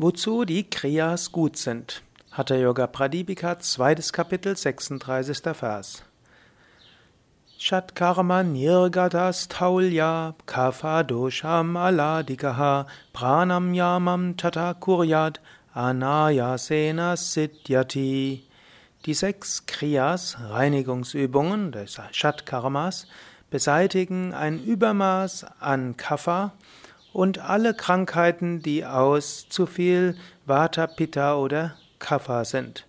Wozu die Kriyas gut sind. Hatha Yoga Pradipika, zweites Kapitel, 36. Vers. Shatkarma nirgadas taulya kapha dosham aladikaha pranam yamam tata kuryat anayasena siddhyati. Die sechs Kriyas, Reinigungsübungen des Shatkarmas, beseitigen ein Übermaß an Kapha und alle Krankheiten, die aus zu viel Vata, Pitta oder Kapha sind.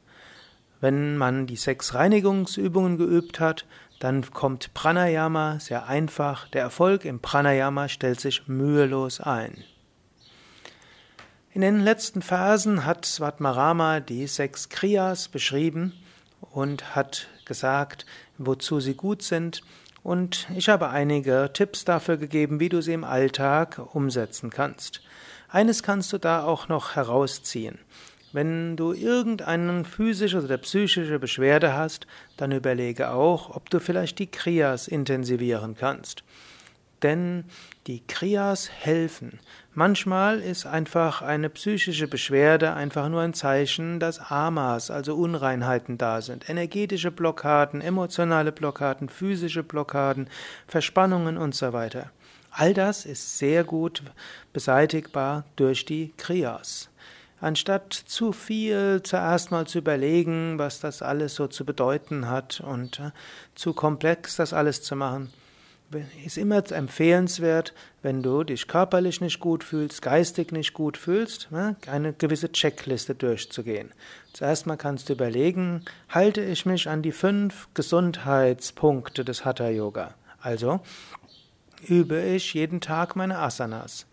Wenn man die sechs Reinigungsübungen geübt hat, dann kommt Pranayama sehr einfach. Der Erfolg im Pranayama stellt sich mühelos ein. In den letzten Phasen hat Svatmarama die sechs Kriyas beschrieben und hat gesagt, wozu sie gut sind und ich habe einige Tipps dafür gegeben, wie du sie im Alltag umsetzen kannst. Eines kannst du da auch noch herausziehen. Wenn du irgendeine physische oder psychische Beschwerde hast, dann überlege auch, ob du vielleicht die Kriyas intensivieren kannst. Denn die Kriyas helfen. Manchmal ist einfach eine psychische Beschwerde einfach nur ein Zeichen, dass Amas, also Unreinheiten da sind. Energetische Blockaden, emotionale Blockaden, physische Blockaden, Verspannungen und so weiter. All das ist sehr gut beseitigbar durch die Kriyas. Anstatt zu viel zuerst mal zu überlegen, was das alles so zu bedeuten hat und äh, zu komplex das alles zu machen, ist immer empfehlenswert, wenn du dich körperlich nicht gut fühlst, geistig nicht gut fühlst, ne, eine gewisse Checkliste durchzugehen. Zuerst mal kannst du überlegen, halte ich mich an die fünf Gesundheitspunkte des Hatha Yoga? Also übe ich jeden Tag meine Asanas.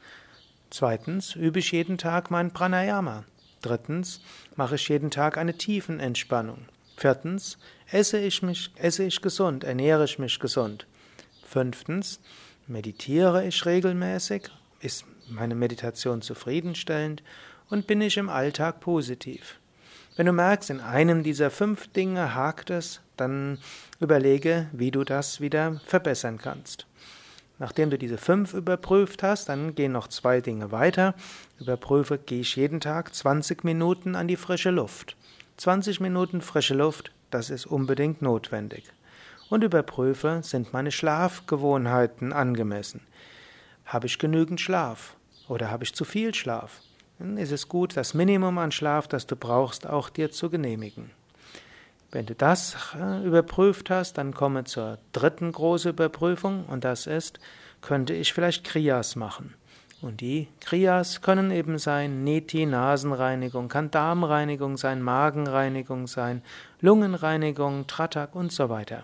Zweitens übe ich jeden Tag mein Pranayama. Drittens mache ich jeden Tag eine Tiefenentspannung. Viertens esse ich mich, esse ich gesund, ernähre ich mich gesund. Fünftens, meditiere ich regelmäßig? Ist meine Meditation zufriedenstellend? Und bin ich im Alltag positiv? Wenn du merkst, in einem dieser fünf Dinge hakt es, dann überlege, wie du das wieder verbessern kannst. Nachdem du diese fünf überprüft hast, dann gehen noch zwei Dinge weiter. Überprüfe, gehe ich jeden Tag 20 Minuten an die frische Luft. 20 Minuten frische Luft, das ist unbedingt notwendig und überprüfe, sind meine Schlafgewohnheiten angemessen. Habe ich genügend Schlaf oder habe ich zu viel Schlaf? Dann ist es gut, das Minimum an Schlaf, das du brauchst, auch dir zu genehmigen. Wenn du das äh, überprüft hast, dann komme zur dritten großen Überprüfung und das ist, könnte ich vielleicht Kriyas machen. Und die Kriyas können eben sein Neti, Nasenreinigung, kann Darmreinigung sein, Magenreinigung sein, Lungenreinigung, Tratak und so weiter.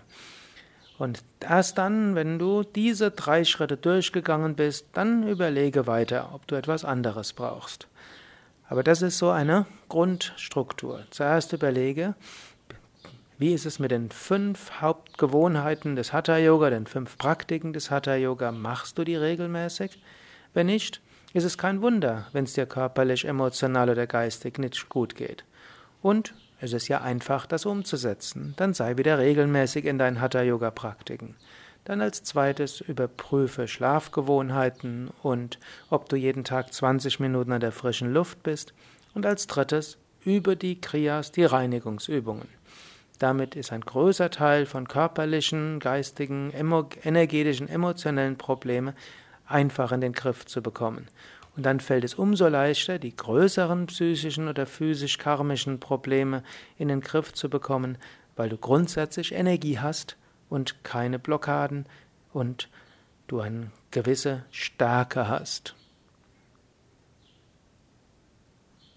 Und erst dann, wenn du diese drei Schritte durchgegangen bist, dann überlege weiter, ob du etwas anderes brauchst. Aber das ist so eine Grundstruktur. Zuerst überlege, wie ist es mit den fünf Hauptgewohnheiten des Hatha Yoga, den fünf Praktiken des Hatha Yoga? Machst du die regelmäßig? Wenn nicht, ist es kein Wunder, wenn es dir körperlich, emotional oder geistig nicht gut geht. Und es ist ja einfach, das umzusetzen. Dann sei wieder regelmäßig in deinen Hatha-Yoga-Praktiken. Dann als zweites überprüfe Schlafgewohnheiten und ob du jeden Tag 20 Minuten an der frischen Luft bist. Und als drittes übe die Kriyas, die Reinigungsübungen. Damit ist ein größer Teil von körperlichen, geistigen, energetischen, emotionellen Problemen einfach in den Griff zu bekommen. Und dann fällt es umso leichter, die größeren psychischen oder physisch-karmischen Probleme in den Griff zu bekommen, weil du grundsätzlich Energie hast und keine Blockaden und du eine gewisse Stärke hast.